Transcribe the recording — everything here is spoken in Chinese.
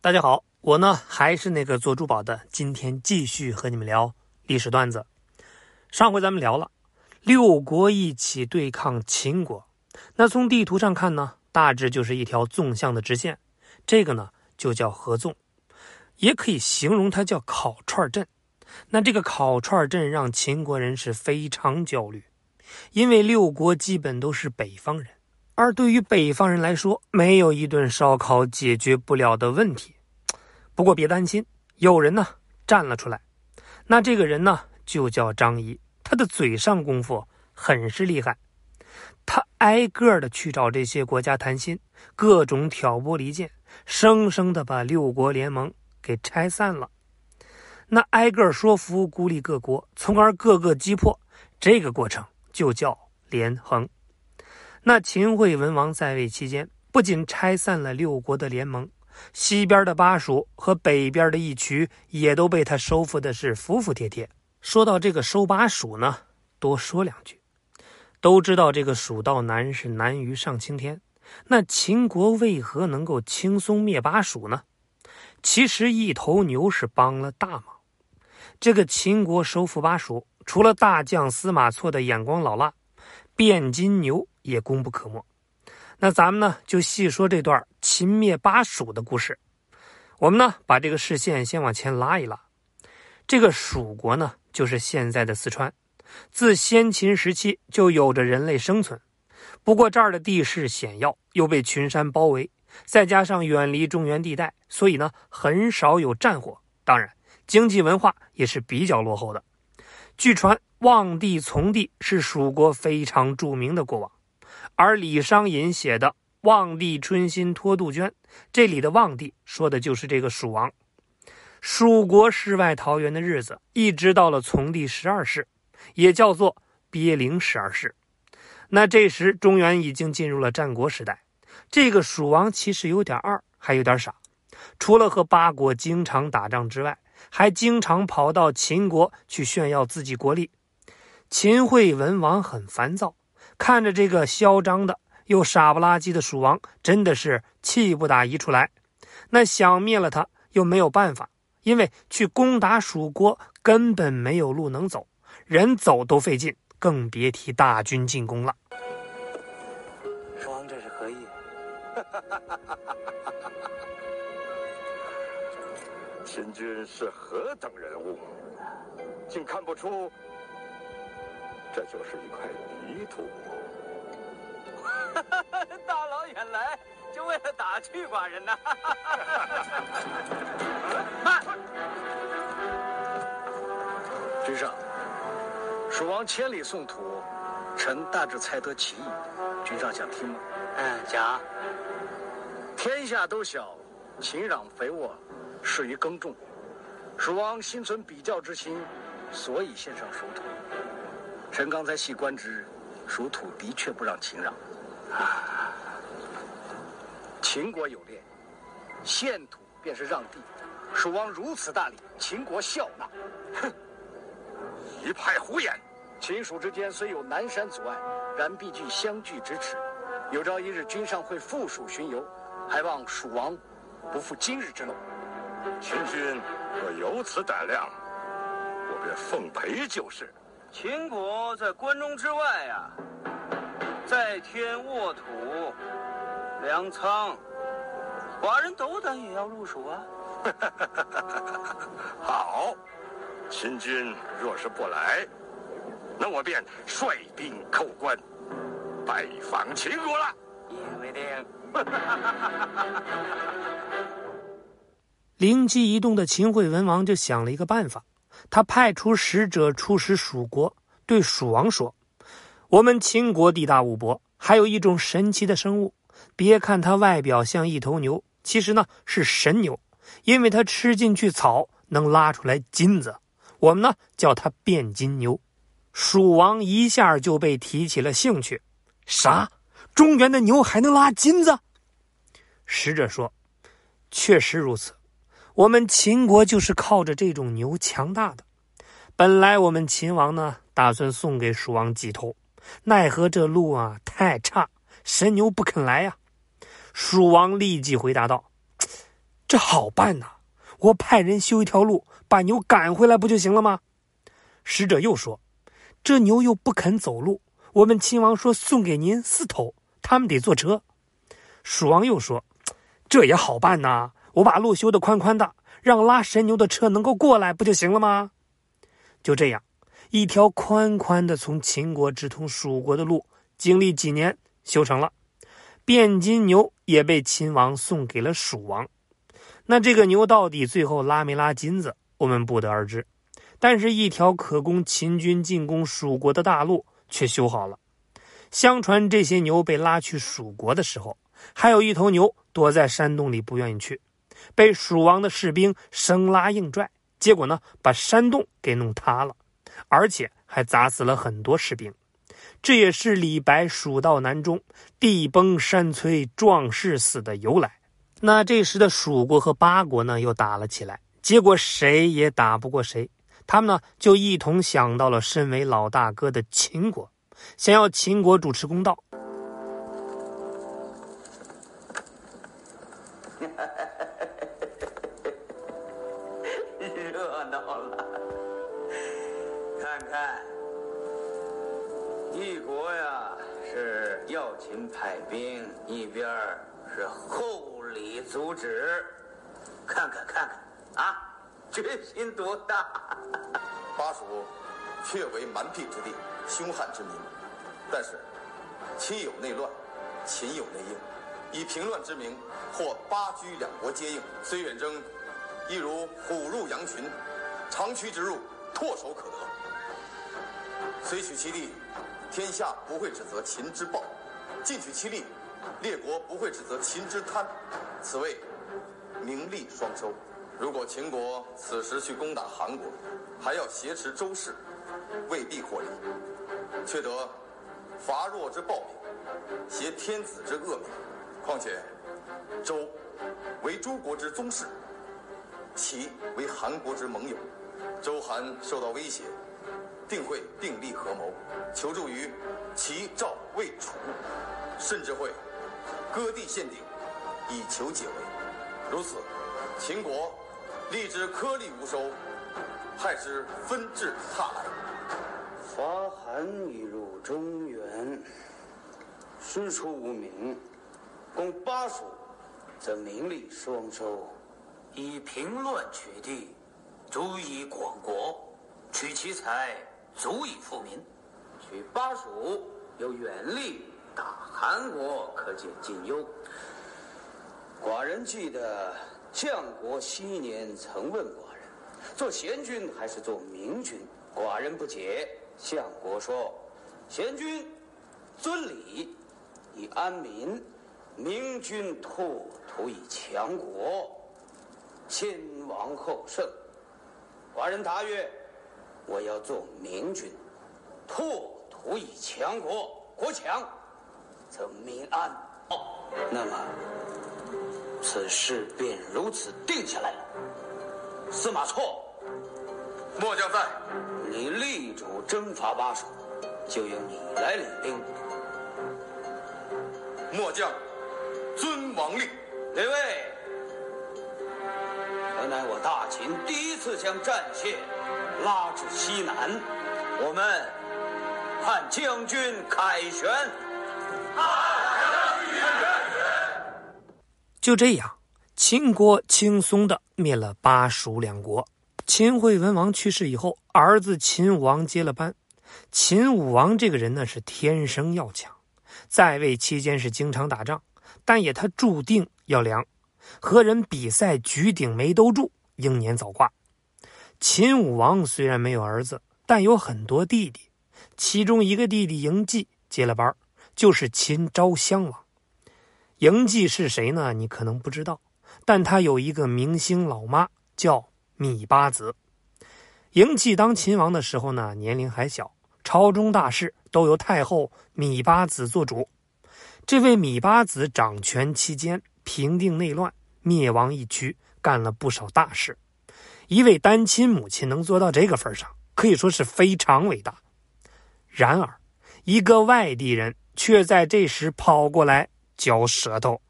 大家好，我呢还是那个做珠宝的，今天继续和你们聊历史段子。上回咱们聊了六国一起对抗秦国，那从地图上看呢，大致就是一条纵向的直线，这个呢就叫合纵，也可以形容它叫烤串阵。那这个烤串阵让秦国人是非常焦虑，因为六国基本都是北方人。而对于北方人来说，没有一顿烧烤解决不了的问题。不过别担心，有人呢站了出来。那这个人呢就叫张仪，他的嘴上功夫很是厉害。他挨个的去找这些国家谈心，各种挑拨离间，生生的把六国联盟给拆散了。那挨个说服孤立各国，从而各个击破，这个过程就叫连横。那秦惠文王在位期间，不仅拆散了六国的联盟，西边的巴蜀和北边的义渠也都被他收复的是服服帖帖。说到这个收巴蜀呢，多说两句。都知道这个蜀道难是难于上青天，那秦国为何能够轻松灭巴蜀呢？其实一头牛是帮了大忙。这个秦国收复巴蜀，除了大将司马错的眼光老辣，汴金牛。也功不可没。那咱们呢，就细说这段秦灭巴蜀的故事。我们呢，把这个视线先往前拉一拉。这个蜀国呢，就是现在的四川。自先秦时期就有着人类生存，不过这儿的地势险要，又被群山包围，再加上远离中原地带，所以呢，很少有战火。当然，经济文化也是比较落后的。据传，望帝从帝是蜀国非常著名的国王。而李商隐写的《望帝春心托杜鹃》，这里的望帝说的就是这个蜀王。蜀国世外桃源的日子，一直到了从帝十二世，也叫做鳖灵十二世。那这时中原已经进入了战国时代。这个蜀王其实有点二，还有点傻。除了和八国经常打仗之外，还经常跑到秦国去炫耀自己国力。秦惠文王很烦躁。看着这个嚣张的又傻不拉几的蜀王，真的是气不打一处来。那想灭了他又没有办法，因为去攻打蜀国根本没有路能走，人走都费劲，更别提大军进攻了。蜀王这是何意？秦军是何等人物，竟看不出？这就是一块泥土。大老远来就为了打趣寡人呐！慢！君上，蜀王千里送土，臣大致猜得其意。君上想听吗？嗯，讲。天下都晓，秦壤肥沃，适于耕种。蜀王心存比较之心，所以献上蜀土。臣刚才细观之，蜀土的确不让秦让。秦国有恋，献土便是让地。蜀王如此大礼，秦国笑纳。哼，一派胡言！秦蜀之间虽有南山阻碍，然必具相距咫尺。有朝一日君上会赴蜀巡游，还望蜀王不负今日之诺。秦军若有此胆量，我便奉陪就是。秦国在关中之外呀，在天沃土，粮仓，寡人斗胆也要入蜀啊！好，秦军若是不来，那我便率兵叩关，拜访秦国了。一言为定。灵机一动的秦惠文王就想了一个办法。他派出使者出使蜀国，对蜀王说：“我们秦国地大物博，还有一种神奇的生物。别看它外表像一头牛，其实呢是神牛，因为它吃进去草能拉出来金子。我们呢叫它变金牛。”蜀王一下就被提起了兴趣。啥？中原的牛还能拉金子？使者说：“确实如此。”我们秦国就是靠着这种牛强大的。本来我们秦王呢，打算送给蜀王几头，奈何这路啊太差，神牛不肯来呀。蜀王立即回答道：“这好办呐，我派人修一条路，把牛赶回来不就行了吗？使者又说：“这牛又不肯走路，我们秦王说送给您四头，他们得坐车。”蜀王又说：“这也好办呐，我把路修得宽宽的，让拉神牛的车能够过来，不就行了吗？”就这样，一条宽宽的从秦国直通蜀国的路，经历几年修成了。汴金牛也被秦王送给了蜀王。那这个牛到底最后拉没拉金子，我们不得而知。但是，一条可供秦军进攻蜀国的大路却修好了。相传，这些牛被拉去蜀国的时候，还有一头牛躲在山洞里不愿意去，被蜀王的士兵生拉硬拽，结果呢，把山洞给弄塌了，而且还砸死了很多士兵。这也是李白“蜀道难中，地崩山摧，壮士死”的由来。那这时的蜀国和八国呢，又打了起来，结果谁也打不过谁。他们呢，就一同想到了身为老大哥的秦国，想要秦国主持公道。秦派兵，一边是厚礼阻止，看看看看啊！决心多大？巴蜀确为蛮僻之地，凶悍之民。但是，秦有内乱，秦有内应。以平乱之名，或巴居两国接应，虽远征，亦如虎入羊群，长驱直入，唾手可得。虽取其地，天下不会指责秦之暴；进取其利，列国不会指责秦之贪。此谓名利双收。如果秦国此时去攻打韩国，还要挟持周氏，未必获利，却得伐弱之暴名，挟天子之恶名。况且，周为诸国之宗室，齐为韩国之盟友，周韩受到威胁，定会订立合谋，求助于齐、赵、魏、楚，甚至会割地献鼎，以求解围。如此，秦国。立之颗粒无收，害之纷至沓来。伐韩已入中原，师出无名；攻巴蜀，则名利双收。以平乱取地，足以广国；取其财，足以富民。取巴蜀，有远利；打韩国，可解近忧。寡人记得。相国昔年曾问寡人：“做贤君还是做明君？”寡人不解。相国说：“贤君尊礼以安民，明君拓土以强国。先王后圣。”寡人答曰：“我要做明君，拓土以强国，国强则民安。”哦，那么。此事便如此定下来了。司马错，末将在。你力主征伐巴蜀，就由你来领兵。末将遵王令。列位，此乃我大秦第一次将战线拉至西南，我们盼将军凯旋。就这样，秦国轻松的灭了巴蜀两国。秦惠文王去世以后，儿子秦武王接了班。秦武王这个人呢，是天生要强，在位期间是经常打仗，但也他注定要凉。和人比赛举鼎没兜住，英年早挂。秦武王虽然没有儿子，但有很多弟弟，其中一个弟弟嬴稷接了班，就是秦昭襄王。嬴稷是谁呢？你可能不知道，但他有一个明星老妈，叫芈八子。嬴稷当秦王的时候呢，年龄还小，朝中大事都由太后芈八子做主。这位芈八子掌权期间，平定内乱，灭亡一区，干了不少大事。一位单亲母亲能做到这个份上，可以说是非常伟大。然而，一个外地人却在这时跑过来。嚼舌头。